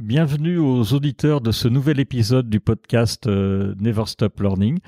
bienvenue aux auditeurs de ce nouvel épisode du podcast euh, Never Stop Learning.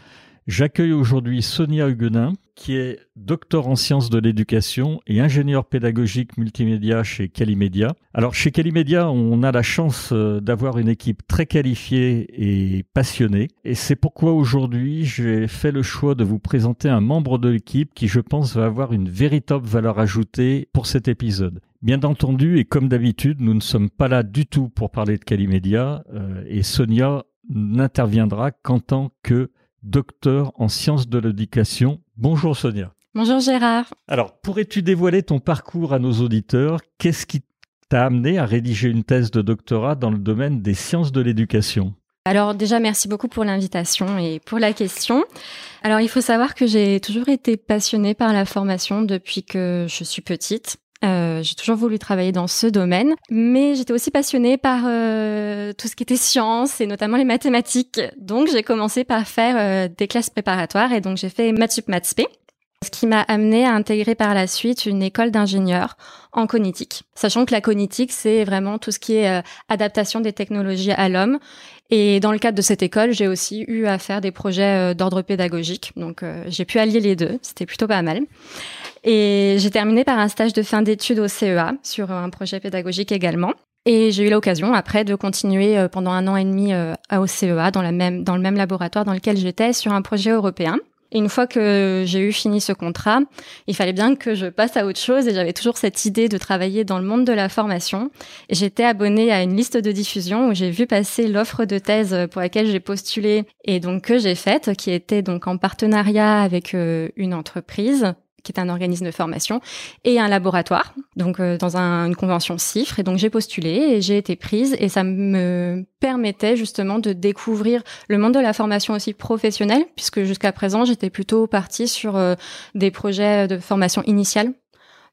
J'accueille aujourd'hui Sonia Huguenin, qui est docteur en sciences de l'éducation et ingénieur pédagogique multimédia chez Calimedia. Alors chez Calimedia, on a la chance euh, d'avoir une équipe très qualifiée et passionnée. Et c'est pourquoi aujourd'hui, j'ai fait le choix de vous présenter un membre de l'équipe qui, je pense, va avoir une véritable valeur ajoutée pour cet épisode. Bien entendu, et comme d'habitude, nous ne sommes pas là du tout pour parler de Calimedia, euh, et Sonia n'interviendra qu'en tant que docteur en sciences de l'éducation. Bonjour Sonia. Bonjour Gérard. Alors, pourrais-tu dévoiler ton parcours à nos auditeurs? Qu'est-ce qui t'a amené à rédiger une thèse de doctorat dans le domaine des sciences de l'éducation? Alors déjà, merci beaucoup pour l'invitation et pour la question. Alors il faut savoir que j'ai toujours été passionnée par la formation depuis que je suis petite. Euh, j'ai toujours voulu travailler dans ce domaine, mais j'étais aussi passionnée par euh, tout ce qui était sciences et notamment les mathématiques. Donc j'ai commencé par faire euh, des classes préparatoires et donc j'ai fait Mathsup Mathsp. Ce qui m'a amené à intégrer par la suite une école d'ingénieur en cognitique. Sachant que la cognitique, c'est vraiment tout ce qui est adaptation des technologies à l'homme. Et dans le cadre de cette école, j'ai aussi eu à faire des projets d'ordre pédagogique. Donc j'ai pu allier les deux. C'était plutôt pas mal. Et j'ai terminé par un stage de fin d'études au CEA sur un projet pédagogique également. Et j'ai eu l'occasion après de continuer euh, pendant un an et demi euh, au CEA dans, la même, dans le même laboratoire dans lequel j'étais sur un projet européen. Et une fois que j'ai eu fini ce contrat, il fallait bien que je passe à autre chose et j'avais toujours cette idée de travailler dans le monde de la formation. J'étais abonnée à une liste de diffusion où j'ai vu passer l'offre de thèse pour laquelle j'ai postulé et donc que j'ai faite, qui était donc en partenariat avec euh, une entreprise qui est un organisme de formation, et un laboratoire, donc euh, dans une convention CIFRE. Et donc j'ai postulé et j'ai été prise et ça me permettait justement de découvrir le monde de la formation aussi professionnelle, puisque jusqu'à présent j'étais plutôt partie sur euh, des projets de formation initiale.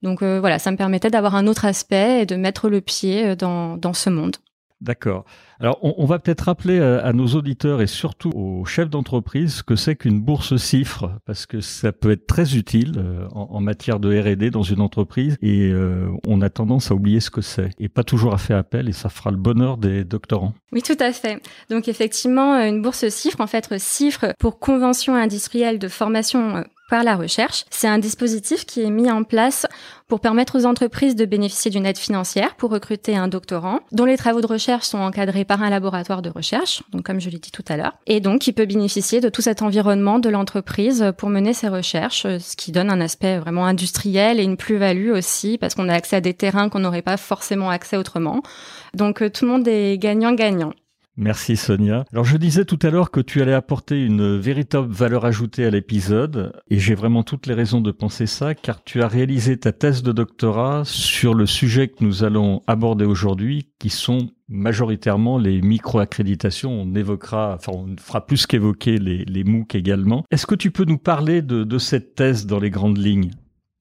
Donc euh, voilà, ça me permettait d'avoir un autre aspect et de mettre le pied dans, dans ce monde. D'accord. Alors, on, va peut-être rappeler à, nos auditeurs et surtout aux chefs d'entreprise ce que c'est qu'une bourse CIFRE, parce que ça peut être très utile euh, en, matière de R&D dans une entreprise, et euh, on a tendance à oublier ce que c'est, et pas toujours à faire appel, et ça fera le bonheur des doctorants. Oui, tout à fait. Donc, effectivement, une bourse CIFRE, en fait, CIFRE pour Convention industrielle de formation euh, par la recherche. C'est un dispositif qui est mis en place pour permettre aux entreprises de bénéficier d'une aide financière pour recruter un doctorant dont les travaux de recherche sont encadrés par un laboratoire de recherche, donc comme je l'ai dit tout à l'heure, et donc qui peut bénéficier de tout cet environnement de l'entreprise pour mener ses recherches, ce qui donne un aspect vraiment industriel et une plus-value aussi parce qu'on a accès à des terrains qu'on n'aurait pas forcément accès autrement. Donc euh, tout le monde est gagnant-gagnant. Merci Sonia. Alors je disais tout à l'heure que tu allais apporter une véritable valeur ajoutée à l'épisode et j'ai vraiment toutes les raisons de penser ça car tu as réalisé ta thèse de doctorat sur le sujet que nous allons aborder aujourd'hui qui sont majoritairement les micro-accréditations. On évoquera, enfin on fera plus qu'évoquer les, les MOOC également. Est-ce que tu peux nous parler de, de cette thèse dans les grandes lignes?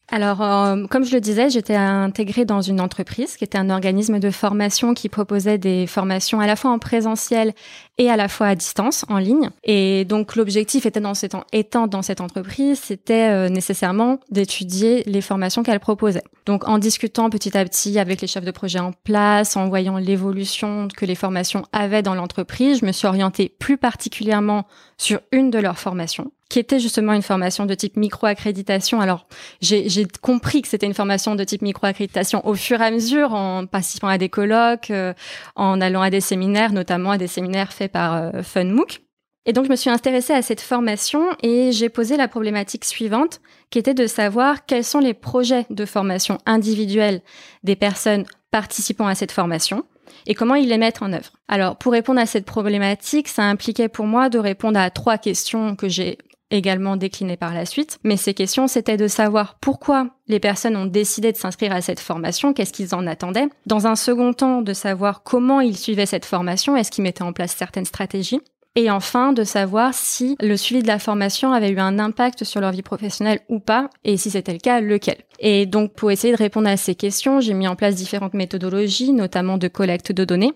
Alors, euh, comme je le disais, j'étais intégrée dans une entreprise qui était un organisme de formation qui proposait des formations à la fois en présentiel et à la fois à distance, en ligne. Et donc, l'objectif était dans cette, étant dans cette entreprise, c'était euh, nécessairement d'étudier les formations qu'elle proposait. Donc, en discutant petit à petit avec les chefs de projet en place, en voyant l'évolution que les formations avaient dans l'entreprise, je me suis orientée plus particulièrement sur une de leurs formations qui était justement une formation de type micro-accréditation. Alors, j'ai compris que c'était une formation de type micro-accréditation au fur et à mesure, en participant à des colloques, euh, en allant à des séminaires, notamment à des séminaires faits par euh, FunMOOC. Et donc, je me suis intéressée à cette formation et j'ai posé la problématique suivante, qui était de savoir quels sont les projets de formation individuelle des personnes participant à cette formation et comment ils les mettent en œuvre. Alors, pour répondre à cette problématique, ça impliquait pour moi de répondre à trois questions que j'ai également déclinées par la suite. Mais ces questions, c'était de savoir pourquoi les personnes ont décidé de s'inscrire à cette formation, qu'est-ce qu'ils en attendaient. Dans un second temps, de savoir comment ils suivaient cette formation, est-ce qu'ils mettaient en place certaines stratégies. et enfin de savoir si le suivi de la formation avait eu un impact sur leur vie professionnelle ou pas, et si c'était le cas, lequel. Et donc pour essayer de répondre à ces questions, j'ai mis en place différentes méthodologies, notamment de collecte de données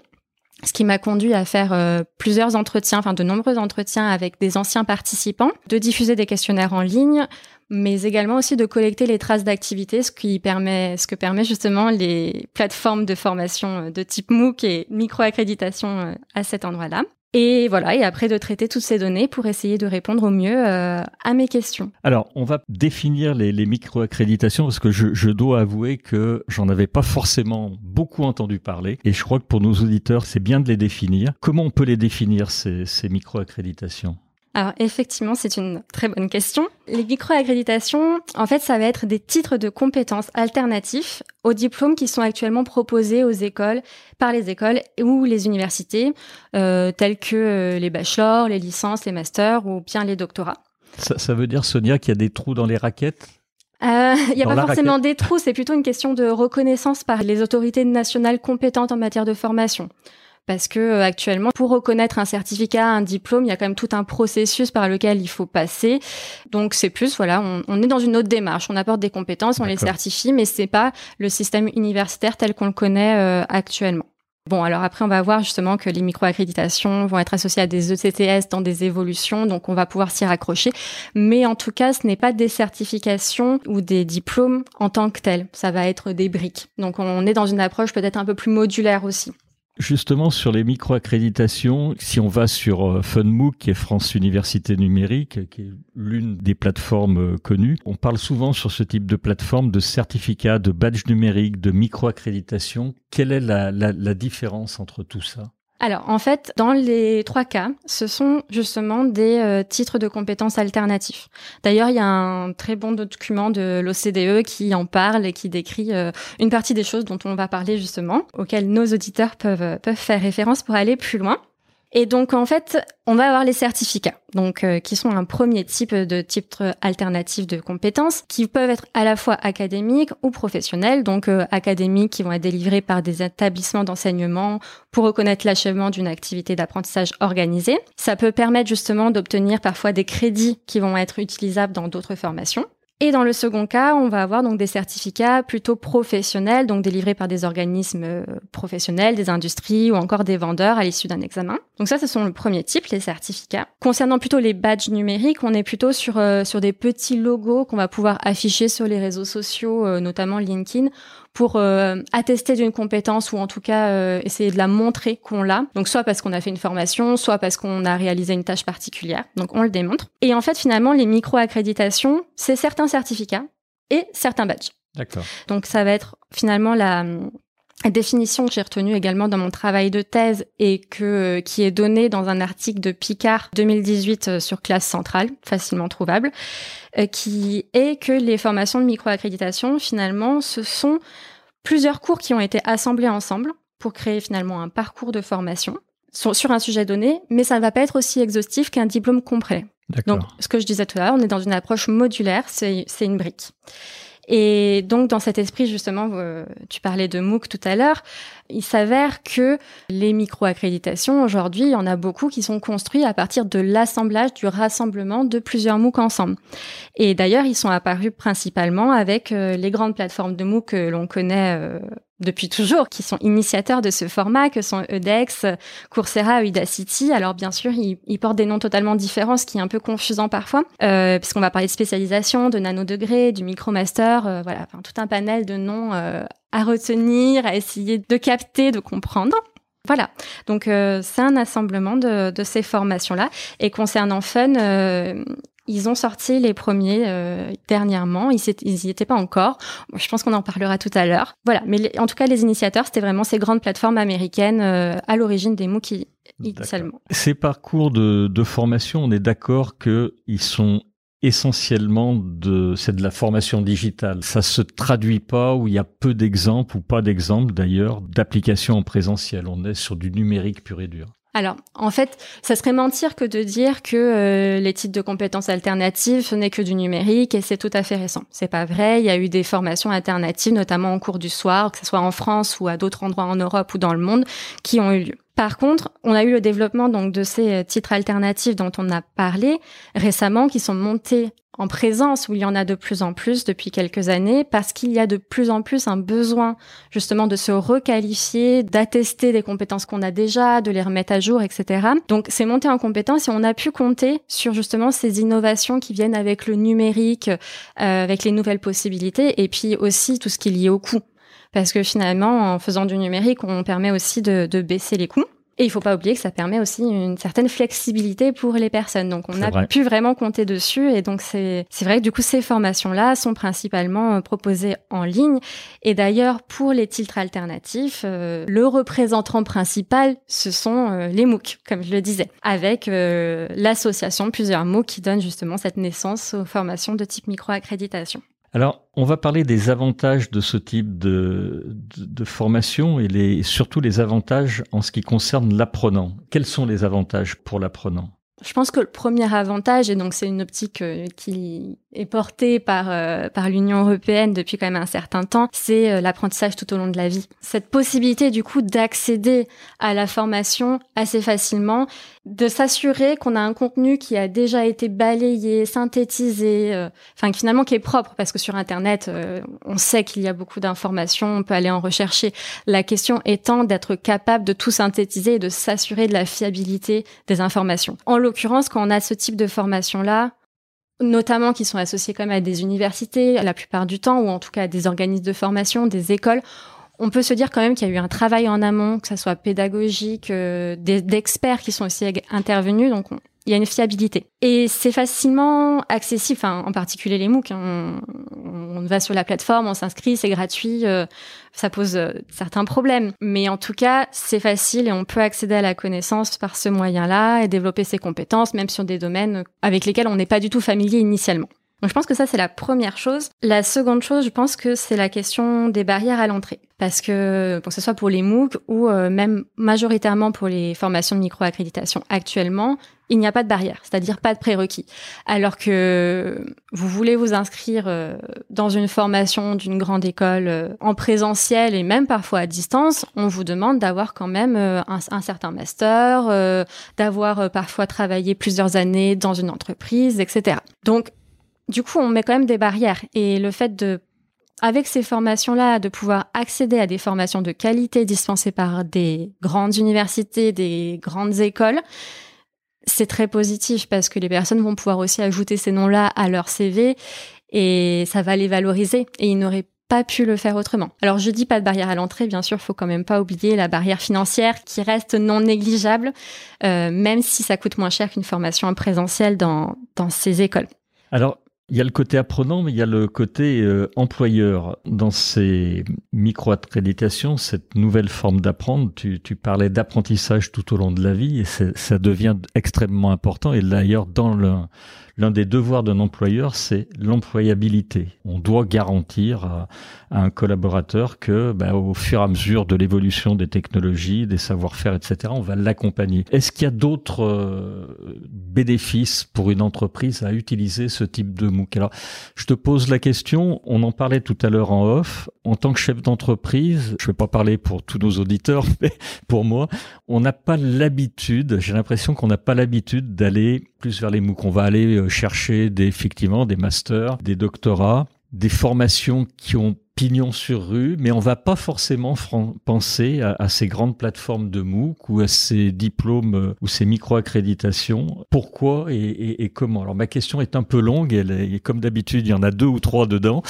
ce qui m'a conduit à faire euh, plusieurs entretiens, enfin de nombreux entretiens avec des anciens participants, de diffuser des questionnaires en ligne, mais également aussi de collecter les traces d'activité, ce qui permet, ce que permet justement les plateformes de formation euh, de type MOOC et micro-accréditation euh, à cet endroit-là. Et voilà, et après de traiter toutes ces données pour essayer de répondre au mieux euh, à mes questions. Alors, on va définir les, les micro-accréditations parce que je, dois avouer que j'en avais pas forcément beaucoup entendu parler. Et je crois que pour nos auditeurs, c'est bien de les définir. Comment on peut les définir, ces, ces micro-accréditations? Alors effectivement, c'est une très bonne question. Les micro-accréditations, en fait, ça va être des titres de compétences alternatifs aux diplômes qui sont actuellement proposés aux écoles, par les écoles ou les universités, euh, tels que euh, les bachelors, les licences, les masters ou bien les doctorats. Ça, ça veut dire, Sonia, qu'il y a des trous dans les raquettes? Euh, il n'y a pas forcément des trous, c'est plutôt une question de reconnaissance par les autorités nationales compétentes en matière de formation parce que euh, actuellement, pour reconnaître un certificat, un diplôme, il y a quand même tout un processus par lequel il faut passer. Donc c'est plus, voilà, on, on, est dans une autre démarche. On apporte des compétences, on les certifie, mais c'est pas le système universitaire tel qu'on le connaît euh, actuellement. Bon, alors après, on va voir justement que les micro-accréditations vont être associées à des ECTS dans des évolutions, donc on va pouvoir s'y raccrocher. Mais en tout cas, ce n'est pas des certifications ou des diplômes en tant que tels. Ça va être des briques. Donc on est dans une approche peut-être un peu plus modulaire aussi. Justement, sur les micro-accréditations, si on va sur euh, FunMOOC, qui est France Université Numérique, qui est l'une des plateformes euh, connues, on parle souvent sur ce type de plateforme de certificats, de badges numériques, de micro-accréditation. Quelle est la, la, la différence entre tout ça? Alors, en fait, dans les trois cas, ce sont justement des euh, titres de compétences alternatifs. D'ailleurs, il y a un très bon document de l'OCDE qui en parle et qui décrit euh, une partie des choses dont on va parler justement, auxquelles nos auditeurs peuvent, peuvent faire référence pour aller plus loin. Et donc en fait, on va avoir les certificats, donc euh, qui sont un premier type de titre alternatif de compétences, qui peuvent être à la fois académiques ou professionnels. Donc euh, académiques qui vont être délivrés par des établissements d'enseignement pour reconnaître l'achèvement d'une activité d'apprentissage organisée. Ça peut permettre justement d'obtenir parfois des crédits qui vont être utilisables dans d'autres formations. Et dans le second cas, on va avoir donc des certificats plutôt professionnels, donc délivrés par des organismes euh, professionnels, des industries ou encore des vendeurs à l'issue d'un examen. Donc ça, ce sont le premier type, les certificats. Concernant plutôt les badges numériques, on est plutôt sur euh, sur des petits logos qu'on va pouvoir afficher sur les réseaux sociaux, euh, notamment LinkedIn, pour euh, attester d'une compétence ou en tout cas euh, essayer de la montrer qu'on l'a. Donc soit parce qu'on a fait une formation, soit parce qu'on a réalisé une tâche particulière. Donc on le démontre. Et en fait finalement les micro-accréditations, c'est certains certificats et certains badges. D'accord. Donc ça va être finalement la définition que j'ai retenue également dans mon travail de thèse et que euh, qui est donnée dans un article de Picard 2018 sur classe centrale, facilement trouvable, qui est que les formations de micro-accréditation finalement ce sont plusieurs cours qui ont été assemblés ensemble pour créer finalement un parcours de formation sur, un sujet donné, mais ça ne va pas être aussi exhaustif qu'un diplôme complet. Donc, ce que je disais tout à l'heure, on est dans une approche modulaire, c'est une brique. Et donc, dans cet esprit, justement, euh, tu parlais de MOOC tout à l'heure, il s'avère que les micro-accréditations, aujourd'hui, il y en a beaucoup qui sont construits à partir de l'assemblage, du rassemblement de plusieurs MOOC ensemble. Et d'ailleurs, ils sont apparus principalement avec euh, les grandes plateformes de MOOC que l'on connaît euh, depuis toujours, qui sont initiateurs de ce format, que sont EDEX, Coursera, Udacity. Alors bien sûr, ils, portent des noms totalement différents, ce qui est un peu confusant parfois, euh, puisqu'on va parler de spécialisation, de nanodegré, du micromaster, euh, voilà, enfin, tout un panel de noms à retenir, à essayer de capter, de comprendre. Voilà, donc euh, c'est un assemblement de, de ces formations-là. Et concernant Fun, euh, ils ont sorti les premiers euh, dernièrement. Ils, n'y étaient pas encore. Je pense qu'on en parlera tout à l'heure. Voilà. Mais en tout cas, les initiateurs, c'était vraiment ces grandes plateformes américaines euh, à l'origine des MOOC initialement. Ces parcours de, de formation, on est d'accord qu'ils sont essentiellement de c'est de la formation digitale. Ça se traduit pas où il y a peu d'exemples ou pas d'exemples d'ailleurs d'applications en présentiel. On est sur du numérique pur et dur. Alors, en fait, ça serait mentir que de dire que euh, les titres de compétences alternatives, ce n'est que du numérique et c'est tout à fait récent. C'est pas vrai. Il y a eu des formations alternatives, notamment en cours du soir, que ce soit en France ou à d'autres endroits en Europe ou dans le monde, qui ont eu lieu. Par contre, on a eu le développement donc de ces euh, titres alternatifs dont on a parlé récemment, qui sont montés en présence, où il y en a de plus en plus depuis quelques années, parce qu'il y a de plus en plus un besoin justement de se requalifier, d'attester des compétences qu'on a déjà, de les remettre à jour, etc. Donc c'est monté en compétences et on a pu compter sur justement ces innovations qui viennent avec le numérique, euh, avec les nouvelles possibilités, et puis aussi tout ce qui est lié au coût parce que finalement, en faisant du numérique, on permet aussi de, de baisser les coûts. Et il faut pas oublier que ça permet aussi une certaine flexibilité pour les personnes. Donc on a pu vraiment compter dessus. Et donc c'est vrai que du coup ces formations-là sont principalement euh, proposées en ligne. Et d'ailleurs pour les titres alternatifs, euh, le représentant principal ce sont euh, les MOOC, comme je le disais, avec l'association plusieurs MOOC qui donne justement cette naissance aux formations de type micro-accréditation. Alors, on va parler des avantages de ce type de, formation et les, surtout les avantages en ce qui concerne l'apprenant. Quels sont les avantages pour l'apprenant? Je pense que le premier avantage, et donc c'est une optique euh, qui est portée par euh, par l'Union européenne depuis quand même un certain temps, c'est euh, l'apprentissage tout au long de la vie. Cette possibilité du coup d'accéder à la formation assez facilement, de s'assurer qu'on a un contenu qui a déjà été balayé, synthétisé, enfin finalement qui est propre, parce que sur Internet, on sait qu'il y a beaucoup d'informations, on peut aller en rechercher. La question étant d'être capable de tout synthétiser et de s'assurer de la fiabilité des informations. En l'occurrence, quand on a ce type de formation-là, notamment qui sont associés quand à des universités la plupart du temps, ou en tout cas à des organismes de formation, des écoles, on peut se dire quand même qu'il y a eu un travail en amont, que ça soit pédagogique, euh, d'experts qui sont aussi intervenus. Donc, il y a une fiabilité. Et c'est facilement accessible, en particulier les MOOC. Hein. On, va sur la plateforme, on s'inscrit, c'est gratuit, euh, ça pose euh, certains problèmes. Mais en tout cas, c'est facile et on peut accéder à la connaissance par ce moyen-là et développer ses compétences, même sur des domaines avec lesquels on n'est pas du tout familier initialement. Donc je pense que ça c'est la première chose. La seconde chose, je pense que c'est la question des barrières à l'entrée. Parce que, que ce soit pour les MOOC ou euh, même majoritairement pour les formations de micro-accréditation actuellement, il n'y a pas de barrière, c'est-à-dire pas de prérequis. Alors que vous voulez vous inscrire euh, dans une formation d'une grande école euh, en présentiel et même parfois à distance, on vous demande d'avoir quand même un, un, certain master, d'avoir parfois travaillé plusieurs années dans une entreprise, etc. Donc du coup, on met quand même des barrières. Et le fait de, avec ces formations-là, de pouvoir accéder à des formations de qualité dispensées par des grandes universités, des grandes écoles, c'est très positif parce que les personnes vont pouvoir aussi ajouter ces noms-là à leur CV et ça va les valoriser. Et ils n'auraient pas pu le faire autrement. Alors je dis pas de barrière à l'entrée, bien sûr, faut quand même pas oublier la barrière financière qui reste non négligeable, euh, même si ça coûte moins cher qu'une formation en présentiel dans, dans ces écoles. Alors il y a le côté apprenant, mais il y a le côté euh, employeur. Dans ces micro-accréditations, cette nouvelle forme d'apprendre, tu, tu parlais d'apprentissage tout au long de la vie, et ça devient extrêmement important. Et d'ailleurs, dans le, l'un des devoirs d'un employeur, c'est l'employabilité. On doit garantir à, un collaborateur que, bah, au fur et à mesure de l'évolution des technologies, des savoir-faire, etc., on va l'accompagner. Est-ce qu'il y a d'autres euh, bénéfices pour une entreprise à utiliser ce type de MOOC? Alors, je te pose la question. On en parlait tout à l'heure en off. En tant que chef d'entreprise, je ne vais pas parler pour tous nos auditeurs, mais pour moi, on n'a pas l'habitude. J'ai l'impression qu'on n'a pas l'habitude d'aller plus vers les MOOC. On va aller euh, chercher effectivement des masters, des doctorats, des formations qui ont pignon sur rue, mais on va pas forcément penser à, ces grandes plateformes de MOOC ou à ces diplômes euh, ou ces micro-accréditations. Pourquoi et, comment? Alors ma question est un peu longue, elle est, comme d'habitude, il y en a deux ou trois dedans.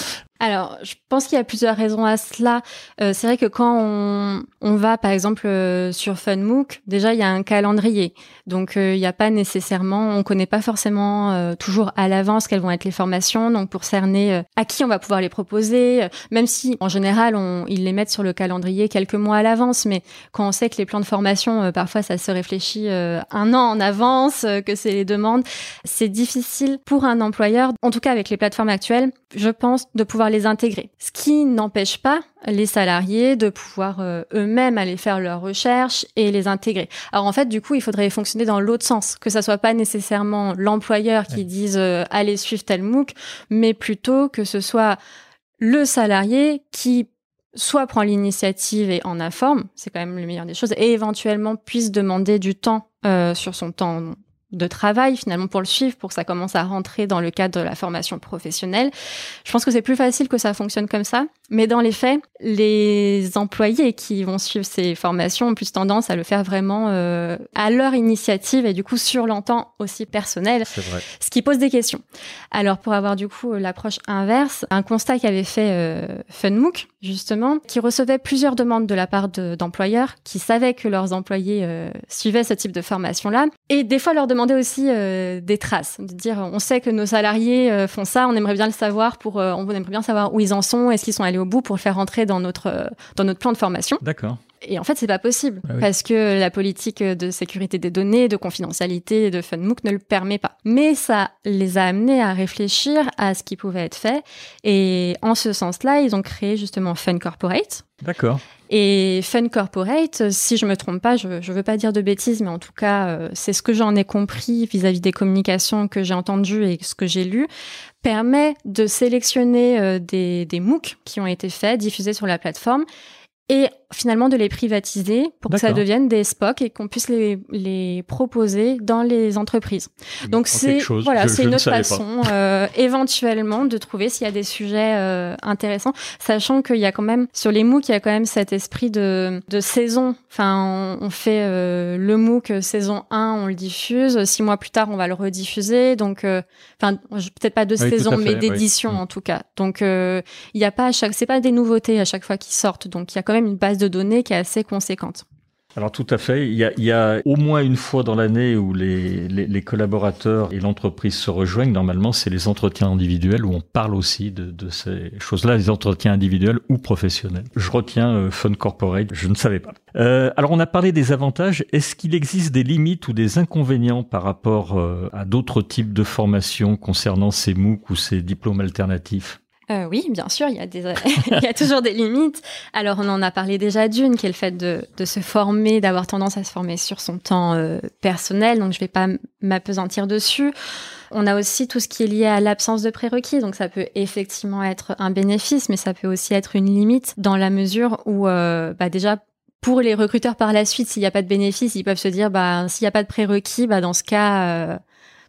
Alors, je pense qu'il y a plusieurs raisons à cela. Euh, c'est vrai que quand on, on va, par exemple, euh, sur FunMOOC, déjà, il y a un calendrier. Donc, euh, il n'y a pas nécessairement, on connaît pas forcément euh, toujours à l'avance quelles vont être les formations. Donc, pour cerner à qui on va pouvoir les proposer, même si, en général, on, ils les mettent sur le calendrier quelques mois à l'avance. Mais quand on sait que les plans de formation, parfois, ça se réfléchit un an en avance, que c'est les demandes, c'est difficile pour un employeur, en tout cas avec les plateformes actuelles, je pense, de pouvoir les intégrer. Ce qui n'empêche pas les salariés de pouvoir euh, eux-mêmes aller faire leurs recherches et les intégrer. Alors en fait, du coup, il faudrait fonctionner dans l'autre sens, que ça soit pas nécessairement l'employeur qui dise euh, allez suivre tel MOOC, mais plutôt que ce soit le salarié qui soit prend l'initiative et en informe, c'est quand même le meilleur des choses, et éventuellement puisse demander du temps euh, sur son temps de travail finalement pour le suivre, pour que ça commence à rentrer dans le cadre de la formation professionnelle. Je pense que c'est plus facile que ça fonctionne comme ça, mais dans les faits, les employés qui vont suivre ces formations ont plus tendance à le faire vraiment euh, à leur initiative et du coup sur l'entend aussi personnel, vrai. ce qui pose des questions. Alors pour avoir du coup l'approche inverse, un constat qu'avait fait euh, FunMOOC justement, qui recevait plusieurs demandes de la part d'employeurs qui savaient que leurs employés euh, suivaient ce type de formation-là et des fois leur demandaient aussi euh, des traces, de dire on sait que nos salariés euh, font ça, on aimerait bien le savoir pour, on aimerait bien savoir où ils en sont, est-ce qu'ils sont allés au bout pour le faire rentrer dans notre dans notre plan de formation. D'accord. Et en fait, c'est pas possible Ah oui. parce que la politique de sécurité des données, de confidentialité de FunMOOC ne le permet pas. Mais ça les a amenés à réfléchir à ce qui pouvait être fait. Et en ce sens-là, ils ont créé justement Fun Corporate. D'accord. Et Fun Corporate, si je me trompe pas, je ne veux pas dire de bêtises, mais en tout cas, euh, c'est ce que j'en ai compris vis-à-vis des communications que j'ai entendues et ce que j'ai lu, permet de sélectionner euh, des, des MOOC qui ont été faits, diffusés sur la plateforme, et finalement de les privatiser pour que ça devienne des SPOC et qu'on puisse les, les proposer dans les entreprises. Donc Apprends c'est voilà, c'est une ne autre façon euh, éventuellement de trouver s'il y a des sujets euh, intéressants, sachant qu'il y a quand même sur les MOOC il y a quand même cet esprit de, de saison. Enfin, on, on fait euh, le MOOC saison 1, on le diffuse. Six mois plus tard, on va le rediffuser. Donc, euh, enfin, peut-être pas de Oui, saison, mais oui. d'édition Mm. en tout cas. Donc, euh, il y a pas à chaque, c'est pas des nouveautés à chaque fois qui sortent. Donc, il y a quand même une base de données qui est assez conséquente. Alors tout à fait. Il y a, au moins une fois dans l'année où les, collaborateurs et l'entreprise se rejoignent. Normalement, c'est les entretiens individuels où on parle aussi de, de ces choses-là, les entretiens individuels ou professionnels. Je retiens euh, Fun Corporate, je ne savais pas. Euh, alors on a parlé des avantages. Est-ce qu'il existe des limites ou des inconvénients par rapport euh, à d'autres types de formations concernant ces MOOC ou ces diplômes alternatifs? Euh, oui, bien sûr, il y, a des, il y a toujours des limites. Alors, on en a parlé déjà d'une, qui est le fait de, de se former, d'avoir tendance à se former sur son temps euh, personnel. Donc, je vais pas m'apesantir dessus. On a aussi tout ce qui est lié à l'absence de prérequis. Donc, ça peut effectivement être un bénéfice, mais ça peut aussi être une limite dans la mesure où, euh, bah, déjà, pour les recruteurs par la suite, s'il n'y a pas de bénéfice, ils peuvent se dire, bah, s'il n'y a pas de prérequis, bah, dans ce cas, euh,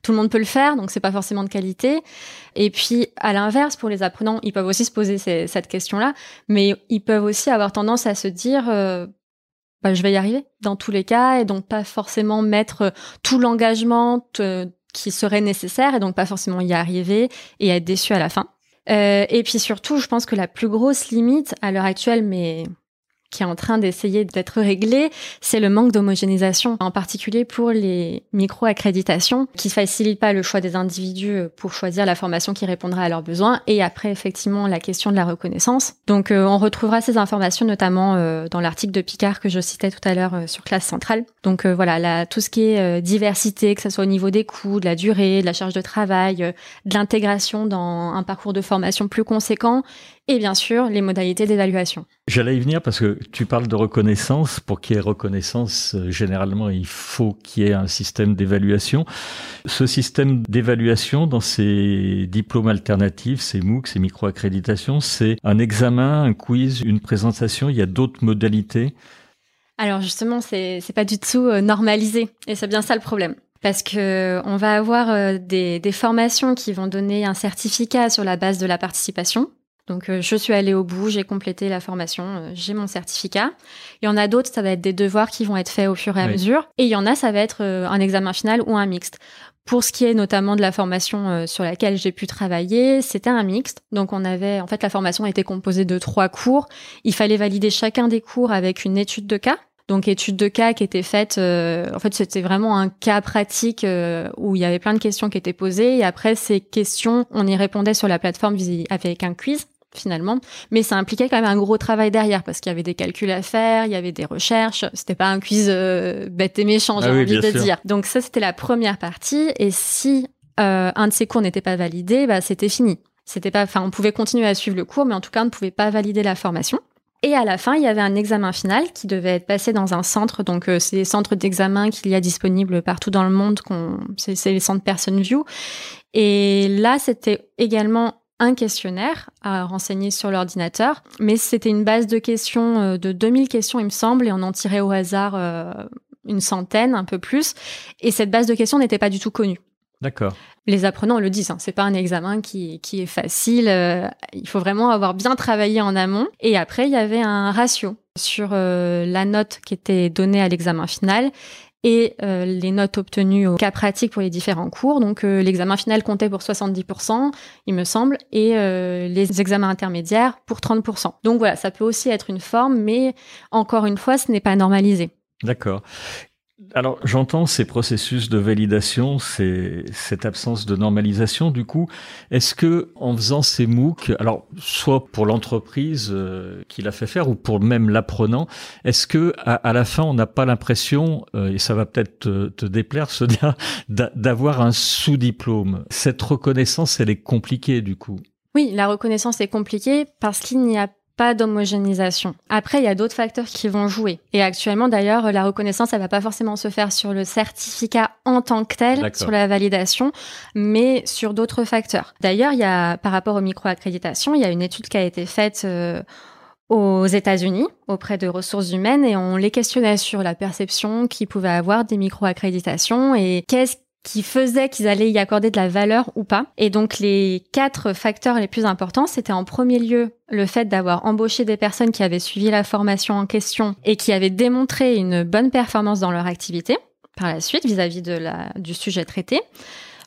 tout le monde peut le faire, donc c'est pas forcément de qualité. Et puis, à l'inverse, pour les apprenants, ils peuvent aussi se poser cette question-là, mais ils peuvent aussi avoir tendance à se dire, euh, bah, je vais y arriver dans tous les cas, et donc pas forcément mettre tout l'engagement euh, qui serait nécessaire, et donc pas forcément y arriver et être déçu à la fin. Euh, et puis surtout, je pense que la plus grosse limite à l'heure actuelle, mais qui est en train d'essayer d'être réglée, c'est le manque d'homogénéisation, en particulier pour les micro-accréditations, qui facilitent pas le choix des individus pour choisir la formation qui répondra à leurs besoins, et après, effectivement, la question de la reconnaissance. Donc, euh, on retrouvera ces informations notamment euh, dans l'article de Picard que je citais tout à l'heure euh, sur classe centrale. Donc, voilà, tout ce qui est diversité, que ce soit au niveau des coûts, de la durée, de la charge de travail, de l'intégration dans un parcours de formation plus conséquent, et bien sûr, les modalités d'évaluation. J'allais y venir parce que tu parles de reconnaissance. Pour qu'il y ait reconnaissance, euh, généralement, il faut qu'il y ait un système d'évaluation. Ce système d'évaluation dans ces diplômes alternatifs, ces MOOC, ces micro-accréditations, c'est un examen, un quiz, une présentation. Il y a d'autres modalités. Alors justement, c'est pas du tout euh, normalisé et c'est bien ça le problème. Parce que on va avoir euh, des, des formations qui vont donner un certificat sur la base de la participation. Donc euh, je suis allée au bout, j'ai complété la formation, euh, j'ai mon certificat. Il y en a d'autres, ça va être des devoirs qui vont être faits au fur et à Oui. mesure. Et il y en a, ça va être euh, un examen final ou un mixte. Pour ce qui est notamment de la formation euh, sur laquelle j'ai pu travailler, c'était un mixte. Donc on avait, en fait, la formation était composée de trois cours. Il fallait valider chacun des cours avec une étude de cas. Donc étude de cas qui était faite, euh, en fait c'était vraiment un cas pratique euh, où il y avait plein de questions qui étaient posées et après ces questions, on y répondait sur la plateforme avec un quiz finalement, mais ça impliquait quand même un gros travail derrière parce qu'il y avait des calculs à faire, il y avait des recherches, c'était pas un quiz euh, bête et méchant, j'ai Ah oui, envie de sûr. dire. Donc ça c'était la première partie et si euh, un de ces cours n'était pas validé, bah c'était fini. C'était pas, enfin on pouvait continuer à suivre le cours, mais en tout cas on ne pouvait pas valider la formation. Et à la fin, il y avait un examen final qui devait être passé dans un centre. Donc, euh, c'est des centres d'examen qu'il y a disponibles partout dans le monde. c'est les centres Person View. Et là, c'était également un questionnaire à renseigner sur l'ordinateur, mais c'était une base de questions euh, de 2000 questions, il me semble, et on en tirait au hasard euh, une centaine, un peu plus. Et cette base de questions n'était pas du tout connue. D'accord. Les apprenants le disent, hein, c'est pas un examen qui, qui est facile. euh, il faut vraiment avoir bien travaillé en amont. Et après, il y avait un ratio sur euh, la note qui était donnée à l'examen final et euh, les notes obtenues au cas pratique pour les différents cours. Donc euh, l'examen final comptait pour 70%, il me semble, et euh, les examens intermédiaires pour 30%. Donc voilà, ça peut aussi être une forme, mais encore une fois, ce n'est pas normalisé. D'accord. Alors, j'entends ces processus de validation, ces, cette absence de normalisation. Du coup, est-ce que en faisant ces MOOC, alors soit pour l'entreprise euh, qui l'a fait faire ou pour même l'apprenant, est-ce que à, à la fin on n'a pas l'impression, euh, et ça va peut-être te, te déplaire, d'a- d'avoir un sous-diplôme? Cette reconnaissance, elle est compliquée du coup. Oui, la reconnaissance est compliquée parce qu'il n'y a pas d'homogénéisation. Après, il y a d'autres facteurs qui vont jouer. Et actuellement, d'ailleurs, la reconnaissance, elle va pas forcément se faire sur le certificat en tant que tel, sur la validation, mais sur d'autres facteurs. D'ailleurs, il y a, par rapport aux micro-accréditations, il y a une étude qui a été faite euh, aux États-Unis auprès de ressources humaines et on les questionnait sur la perception qu'ils pouvaient avoir des micro-accréditations et qu'est-ce qui faisait qu'ils allaient y accorder de la valeur ou pas. Et donc les quatre facteurs les plus importants, c'était en premier lieu le fait d'avoir embauché des personnes qui avaient suivi la formation en question et qui avaient démontré une bonne performance dans leur activité par la suite vis-à-vis de la, du sujet traité.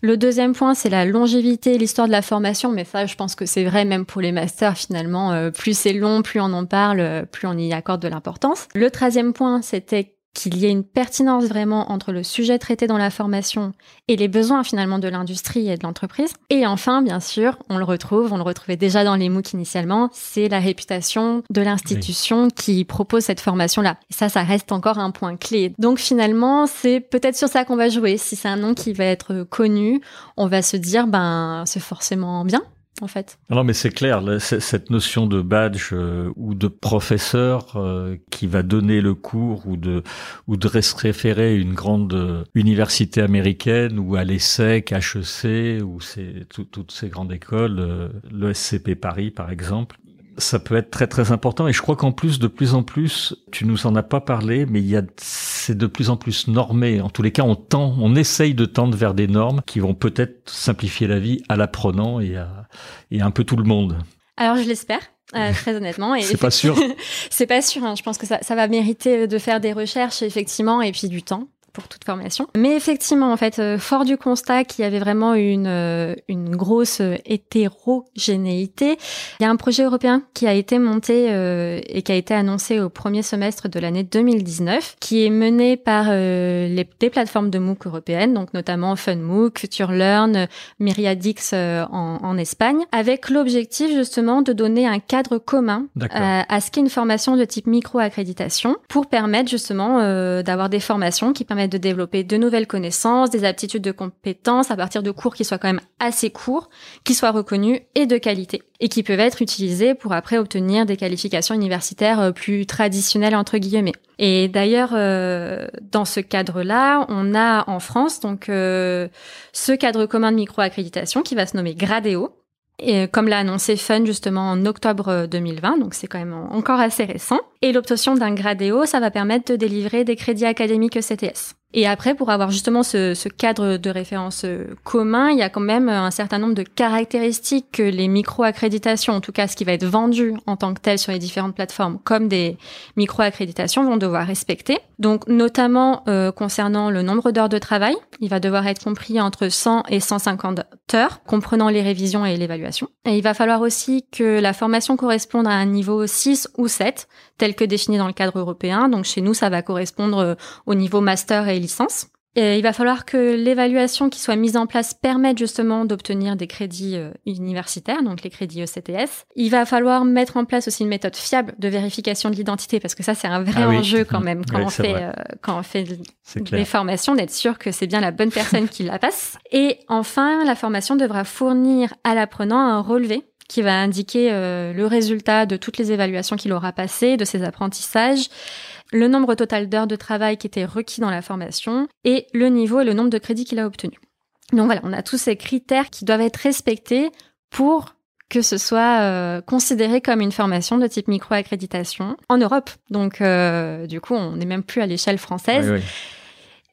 Le deuxième point, c'est la longévité, l'histoire de la formation, mais ça, je pense que c'est vrai même pour les masters finalement. Euh, plus c'est long, plus on en parle, euh, plus on y accorde de l'importance. Le troisième point, c'était qu'il y ait une pertinence vraiment entre le sujet traité dans la formation et les besoins finalement de l'industrie et de l'entreprise. Et enfin, bien sûr, on le retrouve, on le retrouvait déjà dans les MOOC initialement, c'est la réputation de l'institution qui propose cette formation-là. Et ça, ça reste encore un point clé. Donc finalement, c'est peut-être sur ça qu'on va jouer. Si c'est un nom qui va être connu, on va se dire, ben, c'est forcément bien. En fait. Non, mais c'est clair, cette notion de badge euh, ou de professeur euh, qui va donner le cours ou de ou de référer une grande euh, université américaine ou à l'ESSEC, HEC ou toutes ces grandes écoles, euh, le SCP Paris par exemple. Ça peut être très très important et je crois qu'en plus de plus en plus, tu nous en as pas parlé, mais il y a c'est de plus en plus normé. En tous les cas, on tend, on essaye de tendre vers des normes qui vont peut-être simplifier la vie à l'apprenant et à et à un peu tout le monde. Alors je l'espère. euh, très honnêtement. Et C'est pas sûr. c'est pas sûr. hein. Je pense que ça, ça va mériter de faire des recherches, effectivement, et puis du temps pour toute formation. Mais effectivement, en fait, euh, fort du constat qu'il y avait vraiment une, euh, une grosse euh, hétérogénéité, il y a un projet européen qui a été monté euh, et qui a été annoncé au premier semestre de l'année 2019, qui est mené par euh, les, des plateformes de MOOC européennes, donc notamment FunMOOC, FutureLearn, Myriadix euh, en, en Espagne, avec l'objectif justement de donner un cadre commun euh, à ce qu'est une formation de type micro-accréditation pour permettre justement euh, d'avoir des formations qui permettent de développer de nouvelles connaissances, des aptitudes de compétences à partir de cours qui soient quand même assez courts, qui soient reconnus et de qualité et qui peuvent être utilisés pour après obtenir des qualifications universitaires euh, plus traditionnelles entre guillemets. Et d'ailleurs, euh, dans ce cadre-là, on a en France donc euh, ce cadre commun de micro-accréditation qui va se nommer Gradeo, et comme l'a annoncé Fun justement en octobre 2020, donc c'est quand même encore assez récent. Et l'obtention d'un gradéo, ça va permettre de délivrer des crédits académiques ECTS. Et après, pour avoir justement ce, ce cadre de référence euh, commun, il y a quand même un certain nombre de caractéristiques que les micro-accréditations, en tout cas ce qui va être vendu en tant que tel sur les différentes plateformes, comme des micro-accréditations, vont devoir respecter. Donc notamment euh, concernant le nombre d'heures de travail, il va devoir être compris entre 100 et 150 heures, comprenant les révisions et l'évaluation. Et il va falloir aussi que la formation corresponde à un niveau 6 ou 7, tel que défini dans le cadre européen. Donc chez nous, ça va correspondre euh, au niveau master et licence. Et il va falloir que l'évaluation qui soit mise en place permette justement d'obtenir des crédits euh, universitaires, donc les crédits ECTS. Il va falloir mettre en place aussi une méthode fiable de vérification de l'identité, parce que ça c'est un vrai Ah oui. enjeu quand même quand on fait euh, quand on fait les formations, d'être sûr que c'est bien la bonne personne qui la passe. Et enfin, la formation devra fournir à l'apprenant un relevé qui va indiquer euh, le résultat de toutes les évaluations qu'il aura passées, de ses apprentissages, le nombre total d'heures de travail qui était requis dans la formation et le niveau et le nombre de crédits qu'il a obtenus. Donc voilà, on a tous ces critères qui doivent être respectés pour que ce soit euh, considéré comme une formation de type micro-accréditation en Europe. Donc, euh, du coup, on n'est même plus à l'échelle française. Oui.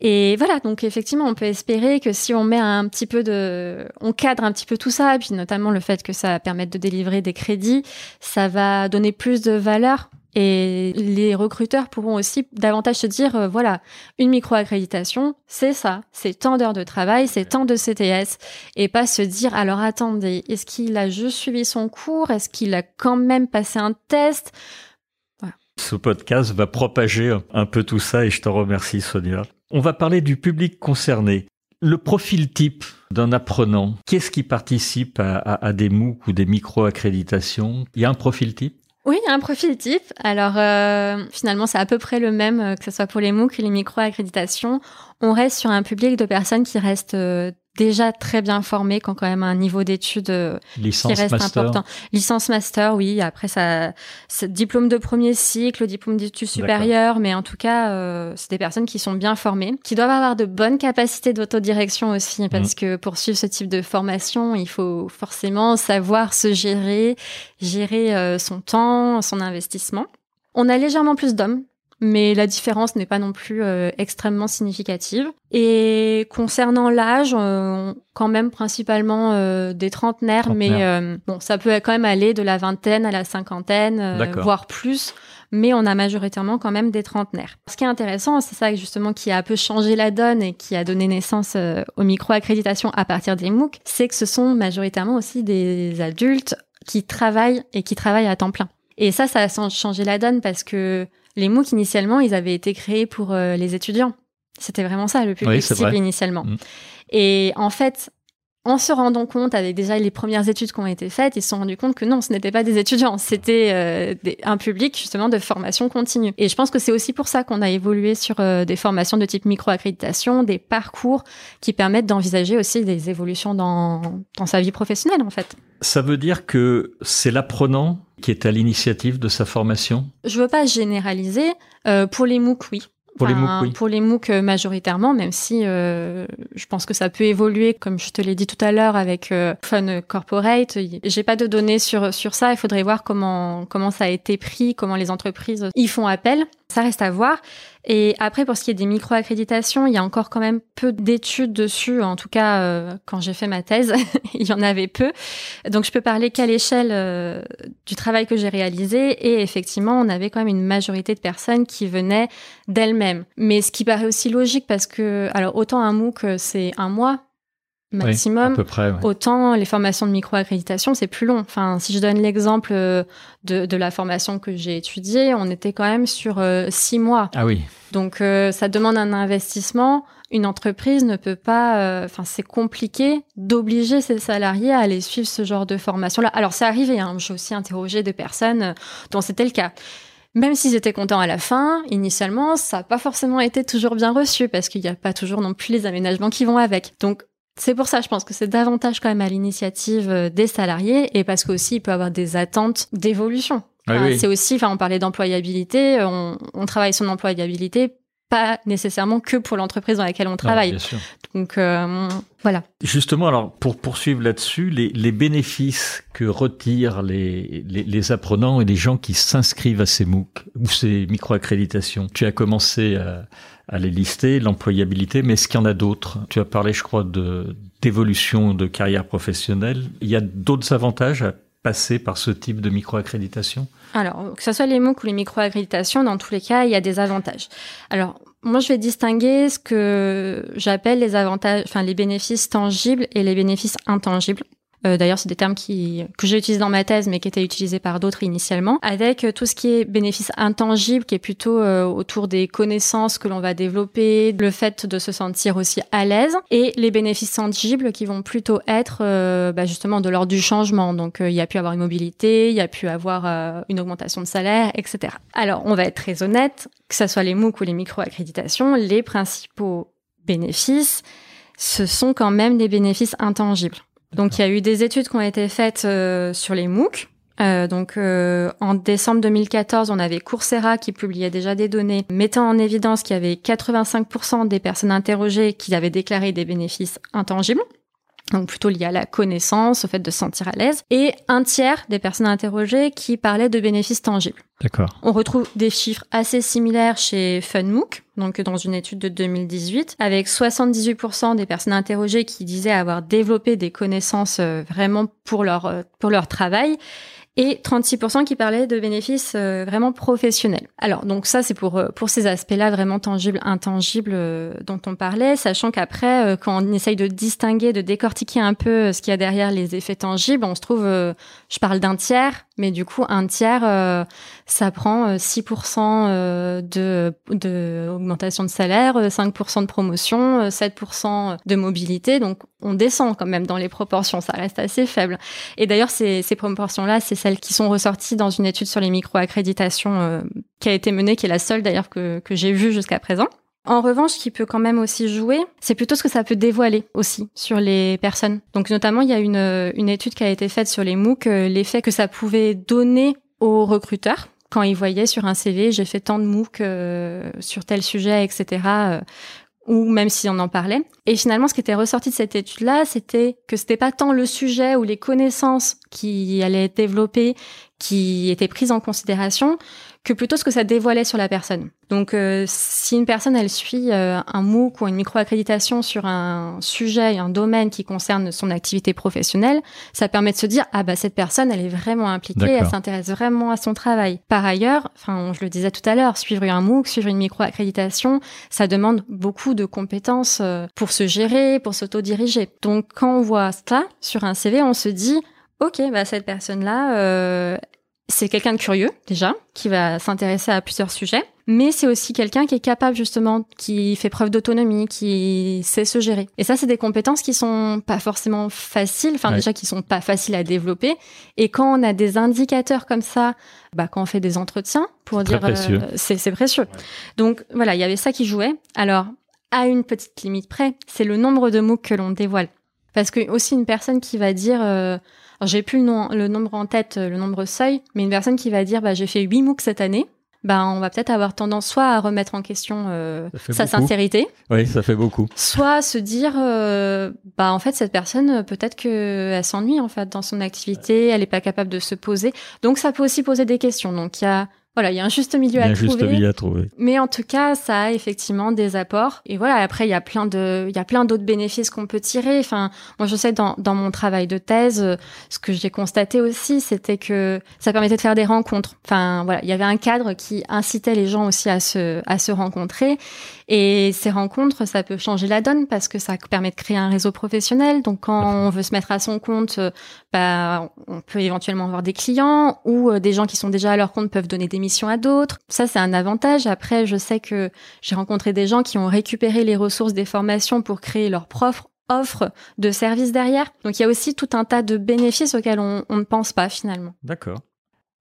Et voilà, donc effectivement, on peut espérer que si on met un petit peu de, on cadre un petit peu tout ça, et puis notamment le fait que ça permette de délivrer des crédits, ça va donner plus de valeur. Et les recruteurs pourront aussi davantage se dire, euh, voilà, une micro-accréditation, c'est ça, c'est tant d'heures de travail, c'est tant de CTS, et pas se dire, alors attendez, est-ce qu'il a juste suivi son cours, est-ce qu'il a quand même passé un test? Ce podcast va propager un peu tout ça et je te remercie Sonia. On va parler du public concerné. Le profil type d'un apprenant, qu'est-ce qui participe à, des MOOC ou des micro-accréditations? Il y a un profil type? Oui, un profil type. Alors euh, finalement, c'est à peu près le même euh, que ce soit pour les MOOC et les micro-accréditations. On reste sur un public de personnes qui restent euh, déjà très bien formés, qui ont quand même un niveau d'études euh, qui reste master. important. Licence master, oui. Après, ça, diplôme de premier cycle, diplôme d'études supérieures, mais en tout cas, euh, c'est des personnes qui sont bien formées, qui doivent avoir de bonnes capacités d'autodirection aussi, parce Mhm. que pour suivre ce type de formation, il faut forcément savoir se gérer, gérer euh, son temps, son investissement. On a légèrement plus d'hommes mais la différence n'est pas non plus euh, extrêmement significative. Et concernant l'âge, euh, quand même principalement euh, des trentenaires, mais euh, bon, ça peut quand même aller de la vingtaine à la cinquantaine, euh, voire plus. Mais on a majoritairement quand même des trentenaires. Ce qui est intéressant, c'est ça justement qui a un peu changé la donne et qui a donné naissance euh, aux micro-accréditations à partir des MOOC, c'est que ce sont majoritairement aussi des adultes qui travaillent et qui travaillent à temps plein. Et ça, ça a changé la donne parce que les MOOC, initialement, ils avaient été créés pour euh, les étudiants. C'était vraiment ça, le public Oui, cible vrai. initialement. Mm. Et en fait, en se rendant compte, avec déjà les premières études qui ont été faites, ils se sont rendus compte que non, ce n'était pas des étudiants, c'était euh, un public justement de formation continue. Et je pense que c'est aussi pour ça qu'on a évolué sur euh, des formations de type micro-accréditation, des parcours qui permettent d'envisager aussi des évolutions dans, dans sa vie professionnelle, en fait. Ça veut dire que c'est l'apprenant qui est à l'initiative de sa formation? Je veux pas généraliser. Euh, pour les MOOC, oui. Pour les MOOC, oui. Pour les MOOC euh, majoritairement, même si euh, je pense que ça peut évoluer, comme je te l'ai dit tout à l'heure avec euh, Fun Corporate. J'ai pas de données sur sur ça. Il faudrait voir comment comment ça a été pris, comment les entreprises y font appel. Ça reste à voir. Et après, pour ce qui est des micro-accréditations, il y a encore quand même peu d'études dessus. En tout cas, euh, quand j'ai fait ma thèse, il y en avait peu. Donc, je peux parler qu'à l'échelle euh, du travail que j'ai réalisé. Et effectivement, on avait quand même une majorité de personnes qui venaient d'elles-mêmes. Mais ce qui paraît aussi logique parce que, alors, autant un MOOC, euh, c'est un mois Oui, maximum. à peu près. ouais. Autant les formations de micro-accréditation, c'est plus long. Enfin, si je donne l'exemple euh, de, de la formation que j'ai étudiée, on était quand même sur euh, six mois. Ah oui, Donc, euh, ça demande un investissement. Une entreprise ne peut pas. euh, Enfin, c'est compliqué d'obliger ses salariés à aller suivre ce genre de formation-là. Alors, c'est arrivé. Hein, J'ai aussi interrogé des personnes dont c'était le cas. Même s'ils étaient contents à la fin, initialement, ça n'a pas forcément été toujours bien reçu parce qu'il n'y a pas toujours non plus les aménagements qui vont avec. Donc, c'est pour ça, je pense que c'est davantage quand même à l'initiative euh, des salariés et parce qu'aussi il peut avoir des attentes d'évolution. Enfin, oui. C'est aussi, enfin, on parlait d'employabilité, euh, on, on travaille son employabilité pas nécessairement que pour l'entreprise dans laquelle on Non, travaille. Donc euh, voilà. Justement, alors pour poursuivre là-dessus, les, les bénéfices que retirent les, les, les apprenants et les gens qui s'inscrivent à ces MOOC ou ces micro-accréditations, tu as commencé à, à les lister, l'employabilité, mais est-ce qu'il y en a d'autres? Tu as parlé, je crois, de d'évolution de carrière professionnelle. Il y a d'autres avantages à passer par ce type de micro-accréditation Alors, que ce soit les MOOC ou les micro-accréditations, dans tous les cas, il y a des avantages. Alors, moi, je vais distinguer ce que j'appelle les avantages, enfin, les bénéfices tangibles et les bénéfices intangibles. Euh, D'ailleurs, c'est des termes qui, que j'ai utilisés dans ma thèse, mais qui étaient utilisés par d'autres initialement. Avec euh, tout ce qui est bénéfice intangible, qui est plutôt euh, autour des connaissances que l'on va développer, le fait de se sentir aussi à l'aise, et les bénéfices tangibles qui vont plutôt être euh, bah, justement de l'ordre du changement. Donc, euh, il y a pu avoir une mobilité, il y a pu avoir euh, une augmentation de salaire, etc. Alors, on va être très honnête, que ce soit les MOOC ou les micro-accréditations, les principaux bénéfices, ce sont quand même des bénéfices intangibles. Donc, il y a eu des études qui ont été faites euh, sur les MOOC. Euh, donc, euh, en décembre 2014, on avait Coursera qui publiait déjà des données mettant en évidence qu'il y avait 85% des personnes interrogées qui avaient déclaré des bénéfices intangibles. Donc plutôt lié à la connaissance, au fait de se sentir à l'aise, et un tiers des personnes interrogées qui parlaient de bénéfices tangibles. D'accord. On retrouve des chiffres assez similaires chez FunMOOC, donc dans une étude de 2018, avec 78% des personnes interrogées qui disaient avoir développé des connaissances euh, vraiment pour leur, euh, pour leur travail et 36% qui parlaient de bénéfices euh, vraiment professionnels. Alors donc ça c'est pour pour ces aspects-là vraiment tangibles, intangibles dont on parlait, sachant qu'après quand on essaye de distinguer, de décortiquer un peu ce qu'il y a derrière les effets tangibles, on se trouve, je parle d'un tiers, mais du coup un tiers ça prend 6% euh, euh, de, de de salaire, 5% euh, de promotion, 7% de mobilité. Donc, on descend quand même dans les proportions. Ça reste assez faible. Et d'ailleurs, ces, ces proportions-là, c'est celles qui sont ressorties dans une étude sur les micro-accréditations qui a été menée, qui est la seule d'ailleurs que, que j'ai vue jusqu'à présent. En revanche, ce qui peut quand même aussi jouer, c'est plutôt ce que ça peut dévoiler aussi sur les personnes. Donc notamment, il y a une, une étude qui a été faite sur les MOOC, l'effet que ça pouvait donner aux recruteurs quand ils voyaient sur un CV, j'ai fait tant de MOOC euh, sur tel sujet, etc. Euh, ou même si on en parlait. Et finalement, ce qui était ressorti de cette étude-là, c'était que c'était pas tant le sujet ou les connaissances qui allaient être développées qui étaient prises en considération que plutôt ce que ça dévoilait sur la personne. Donc, euh, si une personne, elle suit euh, un MOOC ou une micro-accréditation sur un sujet, un domaine qui concerne son activité professionnelle, ça permet de se dire, ah bah cette personne, elle est vraiment impliquée, elle s'intéresse vraiment à son travail. Par ailleurs, enfin, je le disais tout à l'heure, suivre un MOOC, suivre une micro-accréditation, ça demande beaucoup de compétences euh, pour se gérer, pour s'auto-diriger. Donc, quand on voit ça sur un CV, on se dit, ok, bah cette personne-là, euh, c'est quelqu'un de curieux déjà, qui va s'intéresser à plusieurs sujets, mais c'est aussi quelqu'un qui est capable justement, qui fait preuve d'autonomie, qui sait se gérer. Et ça, c'est des compétences qui sont pas forcément faciles, enfin déjà qui sont pas faciles à développer. Et quand on a des indicateurs comme ça, bah quand on fait des entretiens pour dire, euh, c'est précieux. Donc voilà, il y avait ça qui jouait. Alors à une petite limite près, c'est le nombre de mots que l'on dévoile. Parce que aussi une personne qui va dire euh, j'ai plus le, le, nombre en tête, le nombre seuil, mais une personne qui va dire bah, j'ai fait 8 MOOC cette année, bah, on va peut-être avoir tendance soit à remettre en question euh, sa sincérité. Oui, ça fait beaucoup. Soit se dire, euh, bah en fait cette personne peut-être que elle s'ennuie en fait dans son activité, elle est pas capable de se poser. Donc ça peut aussi poser des questions. Donc il y a voilà, il y a un juste milieu, il y a à, un trouver, juste milieu à trouver. Mais en tout cas, ça a effectivement des apports. Et voilà, après, il y a plein de, il y a plein d'autres bénéfices qu'on peut tirer. Enfin, moi, je sais dans, dans mon travail de thèse, ce que j'ai constaté aussi, c'était que ça permettait de faire des rencontres. Enfin, voilà, il y avait un cadre qui incitait les gens aussi à se, à se rencontrer. Et ces rencontres, ça peut changer la donne parce que ça permet de créer un réseau professionnel. Donc, quand on veut se mettre à son compte, bah, on peut éventuellement avoir des clients ou euh, des gens qui sont déjà à leur compte peuvent donner des missions à d'autres. Ça, c'est un avantage. Après, je sais que j'ai rencontré des gens qui ont récupéré les ressources des formations pour créer leur propre offre de services derrière. Donc, il y a aussi tout un tas de bénéfices auxquels on, ne pense pas finalement. D'accord.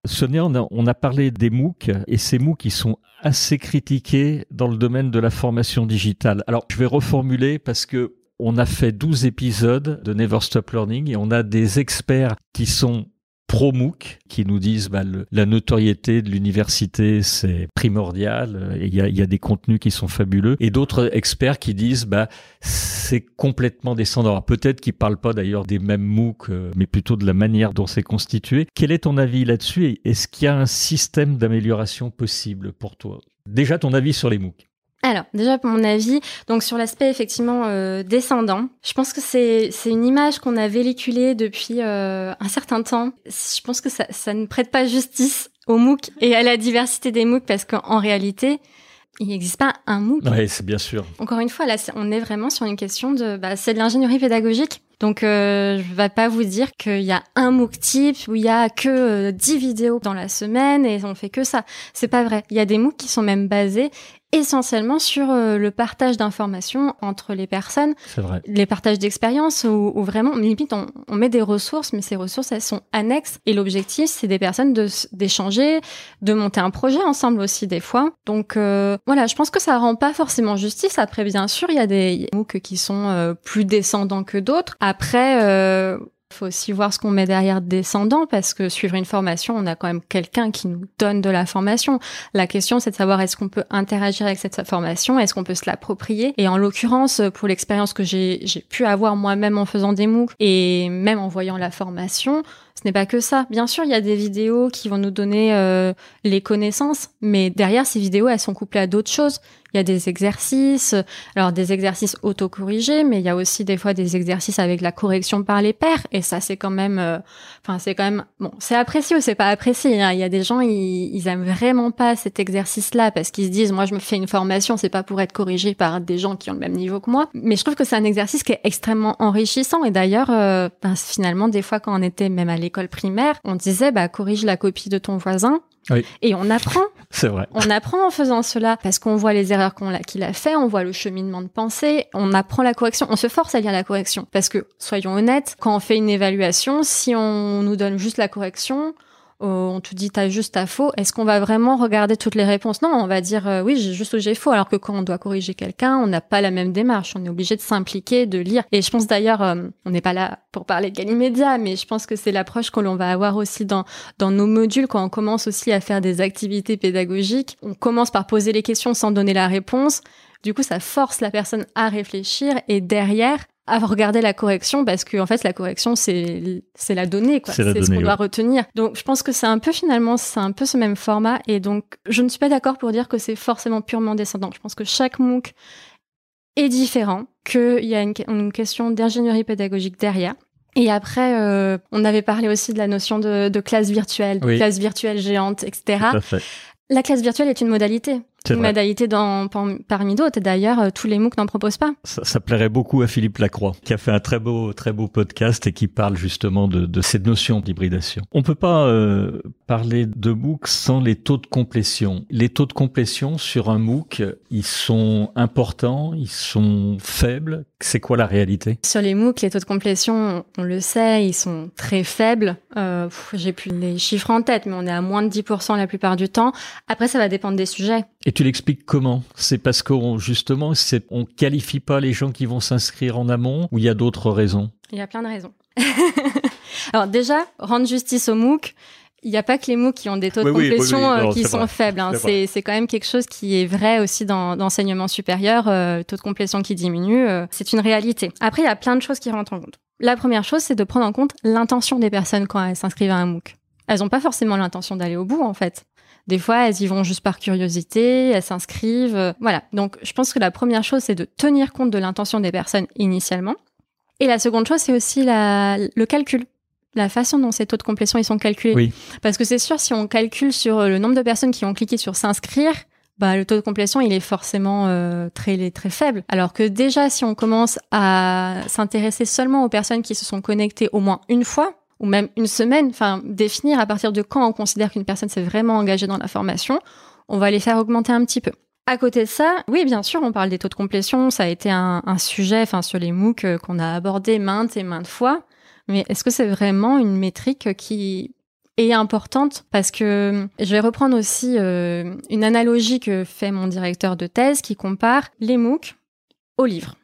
Sonia, on a, on a, parlé des MOOC et ces MOOC qui sont assez critiqués dans le domaine de la formation digitale. Alors, je vais reformuler parce que on a fait 12 épisodes de Never Stop Learning et on a des experts qui sont pro MOOC qui nous disent bah, la notoriété de l'université c'est primordial il y a, des contenus qui sont fabuleux. Et d'autres experts qui disent bah c'est complètement descendant. Peut-être qu'ils parlent pas d'ailleurs des mêmes MOOC euh, mais plutôt de la manière dont c'est constitué. Quel est ton avis là-dessus? Est-ce qu'il y a un système d'amélioration possible pour toi? Déjà ton avis sur les MOOC alors, déjà pour mon avis, donc sur l'aspect effectivement euh, descendant, je pense que c'est c'est une image qu'on a véhiculée depuis euh, un certain temps. Je pense que ça, ça ne prête pas justice au MOOC et à la diversité des MOOC parce qu'en réalité, il n'existe pas un MOOC. Oui, c'est bien sûr. Encore une fois, là, on est vraiment sur une question de, bah, c'est de l'ingénierie pédagogique. Donc, euh, je vais pas vous dire qu'il y a un MOOC type où il y a que 10 vidéos dans la semaine et on fait que ça. C'est pas vrai. Il y a des MOOC qui sont même basés essentiellement sur euh, le partage d'informations entre les personnes, vrai. les partages d'expériences où, vraiment, limite, on, on, met des ressources, mais ces ressources, elles sont annexes. Et l'objectif, c'est des personnes d'échanger, de, monter un projet ensemble aussi des fois. Donc euh, voilà, je pense que ça rend pas forcément justice. Après, bien sûr, il y a des MOOC qui sont euh, plus descendants que d'autres. Après, faut aussi voir ce qu'on met derrière descendant parce que suivre une formation, on a quand même quelqu'un qui nous donne de la formation. La question, c'est de savoir est-ce qu'on peut interagir avec cette formation, est-ce qu'on peut se l'approprier. Et en l'occurrence, pour l'expérience que j'ai pu avoir moi-même en faisant des MOOC et même en voyant la formation, ce n'est pas que ça. Bien sûr, il y a des vidéos qui vont nous donner euh, les connaissances, mais derrière ces vidéos, elles sont couplées à d'autres choses. Il y a des exercices, alors des exercices autocorrigés, mais il y a aussi des fois des exercices avec la correction par les pairs. Et ça, c'est quand même, euh, enfin, c'est quand même, bon, c'est apprécié ou c'est pas apprécié. Hein. Il y a des gens, ils, ils aiment vraiment pas cet exercice-là parce qu'ils se disent, moi, je me fais une formation, c'est pas pour être corrigé par des gens qui ont le même niveau que moi. Mais je trouve que c'est un exercice qui est extrêmement enrichissant. Et d'ailleurs, euh, ben, finalement, des fois, quand on était même à l'école primaire, on disait, bah, corrige la copie de ton voisin. Et on apprend. C'est vrai. On apprend en faisant cela parce qu'on voit les erreurs qu'on qu'il a fait, on voit le cheminement de pensée, on apprend la correction, on se force à lire la correction. Parce que, soyons honnêtes, quand on fait une évaluation, si on nous donne juste la correction, euh, on te dit t'as juste t'as faux, est-ce qu'on va vraiment regarder toutes les réponses? Non, on va dire euh, oui j'ai juste ou j'ai faux. Alors que quand on doit corriger quelqu'un, on n'a pas la même démarche. On est obligé de s'impliquer, de lire. Et je pense d'ailleurs, euh, on n'est pas là pour parler de Galimédia, mais je pense que c'est l'approche que l'on va avoir aussi dans nos modules quand on commence aussi à faire des activités pédagogiques. On commence par poser les questions sans donner la réponse. Du coup, ça force la personne à réfléchir et derrière, à regarder la correction parce que en fait la correction c'est c'est la donnée quoi. C'est ce qu'on doit retenir. Donc je pense que c'est un peu finalement c'est un peu ce même format et donc je ne suis pas d'accord pour dire que c'est forcément purement descendant. Je pense que chaque MOOC est différent qu'il y a une, question d'ingénierie pédagogique derrière. Et après, euh, on avait parlé aussi de la notion de, de classe virtuelle, de classe virtuelle géante, etc. La classe virtuelle est une modalité. Une modalité dans, parmi d'autres. D'ailleurs, euh, tous les MOOC n'en proposent pas. Ça, plairait beaucoup à Philippe Lacroix, qui a fait un très beau, très beau podcast et qui parle justement de, de cette notion d'hybridation. On peut pas euh, parler de MOOC sans les taux de complétion. Les taux de complétion sur un MOOC, ils sont importants, ils sont faibles. C'est quoi la réalité? Sur les MOOC, les taux de complétion, on le sait, ils sont très faibles. Euh, J'ai plus les chiffres en tête, mais on est à moins de 10% la plupart du temps. Après, ça va dépendre des sujets. Et tu l'expliques comment? C'est parce qu'on justement, on qualifie pas les gens qui vont s'inscrire en amont ou il y a d'autres raisons? Il y a plein de raisons. Alors déjà, rendre justice au MOOC, il n'y a pas que les MOOC qui ont des taux de complétion euh, qui sont faibles. Hein. C'est quand même quelque chose qui est vrai aussi dans l'enseignement supérieur. Euh, taux de complétion qui diminue, euh, c'est une réalité. Après, il y a plein de choses qui rentrent en compte. La première chose, c'est de prendre en compte l'intention des personnes quand elles s'inscrivent à un MOOC. Elles n'ont pas forcément l'intention d'aller au bout, en fait. Des fois, elles y vont juste par curiosité, elles s'inscrivent. Euh, voilà. Donc, je pense que la première chose, c'est de tenir compte de l'intention des personnes initialement. Et la seconde chose, c'est aussi la, le calcul. La façon dont ces taux de complétion ils sont calculés. Oui. Parce que c'est sûr, si on calcule sur le nombre de personnes qui ont cliqué sur s'inscrire, bah, le taux de complétion, il est forcément euh, très, très faible. Alors que déjà, si on commence à s'intéresser seulement aux personnes qui se sont connectées au moins une fois, ou même une semaine, enfin définir à partir de quand on considère qu'une personne s'est vraiment engagée dans la formation, on va les faire augmenter un petit peu. À côté de ça, oui, bien sûr, on parle des taux de complétion, ça a été un, sujet, enfin sur les MOOC euh, qu'on a abordé maintes et maintes fois. Mais est-ce que c'est vraiment une métrique qui est importante? Parce que je vais reprendre aussi euh, une analogie que fait mon directeur de thèse qui compare les MOOC aux livres.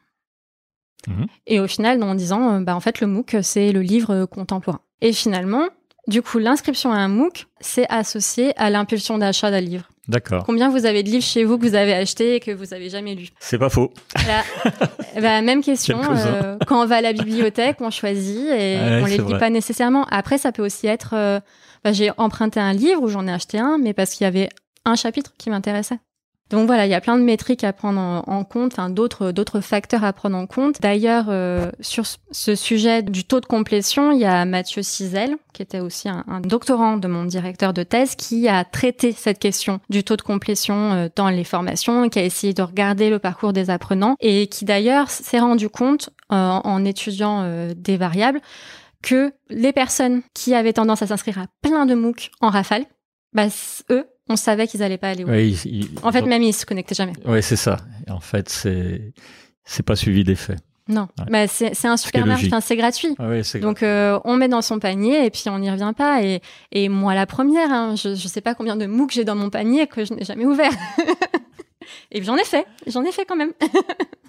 Mhm. Et au final, en disant, euh, bah, en fait, le MOOC, c'est le livre contemporain. Et finalement, du coup, l'inscription à un MOOC, c'est associé à l'impulsion d'achat d'un livre. D'accord. Combien vous avez de livres chez vous que vous avez achetés et que vous avez jamais lus C'est pas faux. bah, même question. Euh, quand on va à la bibliothèque, on choisit et on les lit pas nécessairement. Après, ça peut aussi être, euh, bah, j'ai emprunté un livre ou j'en ai acheté un, mais parce qu'il y avait un chapitre qui m'intéressait. Donc voilà, il y a plein de métriques à prendre en, compte, enfin d'autres d'autres facteurs à prendre en compte. D'ailleurs, euh, sur ce sujet du taux de complétion, il y a Mathieu Cizel, qui était aussi un, doctorant de mon directeur de thèse, qui a traité cette question du taux de complétion euh, dans les formations, qui a essayé de regarder le parcours des apprenants et qui d'ailleurs s'est rendu compte euh, en étudiant des variables que les personnes qui avaient tendance à s'inscrire à plein de MOOC en rafale, bah, eux, on savait qu'ils allaient pas aller où. en fait, même ils se connectaient jamais. Oui, c'est ça. En fait, c'est c'est pas suivi d'effet. Non, bah, c'est un super marché, c'est gratuit. Ah Donc euh, on met dans son panier et puis on n'y revient pas. Et, et moi la première, hein, je, je sais pas combien de MOOC j'ai dans mon panier que je n'ai jamais ouvert. et j'en ai fait, j'en ai fait quand même.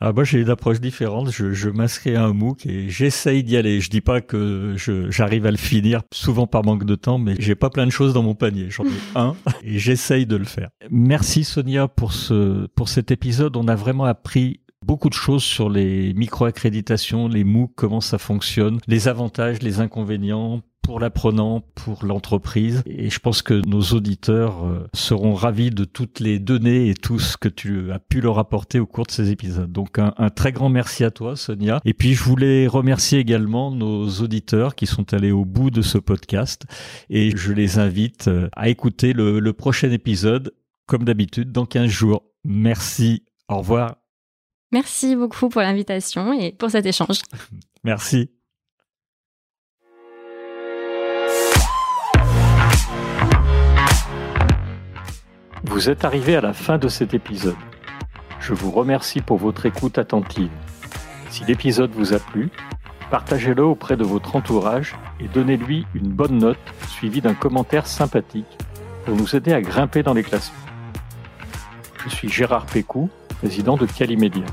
ah, moi, j'ai une approche différente. Je, je m'inscris à un MOOC et j'essaye d'y aller. Je dis pas que j'arrive à le finir, souvent par manque de temps, mais j'ai pas plein de choses dans mon panier. J'en ai un et j'essaye de le faire. Merci Sonia pour ce, pour cet épisode. On a vraiment appris beaucoup de choses sur les micro-accréditations, les MOOC, comment ça fonctionne, les avantages, les inconvénients, pour l'apprenant, pour l'entreprise. Et je pense que nos auditeurs euh, seront ravis de toutes les données et tout ce que tu as pu leur apporter au cours de ces épisodes. Donc un, très grand merci à toi, Sonia. Et puis je voulais remercier également nos auditeurs qui sont allés au bout de ce podcast. Et je les invite euh, à écouter le, le prochain épisode, comme d'habitude, dans 15 jours. Merci. Au revoir. Merci beaucoup pour l'invitation et pour cet échange. Merci. Vous êtes arrivé à la fin de cet épisode. Je vous remercie pour votre écoute attentive. Si l'épisode vous a plu, partagez-le auprès de votre entourage et donnez-lui une bonne note suivie d'un commentaire sympathique pour nous aider à grimper dans les classements. Je suis Gérard Pécou, président de Calimedia.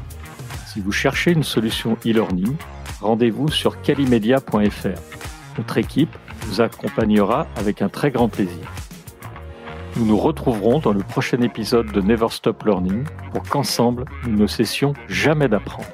Si vous cherchez une solution e-learning, rendez-vous sur calimedia.fr. Notre équipe vous accompagnera avec un très grand plaisir. Nous nous retrouverons dans le prochain épisode de Never Stop Learning pour qu'ensemble, nous ne cessions jamais d'apprendre.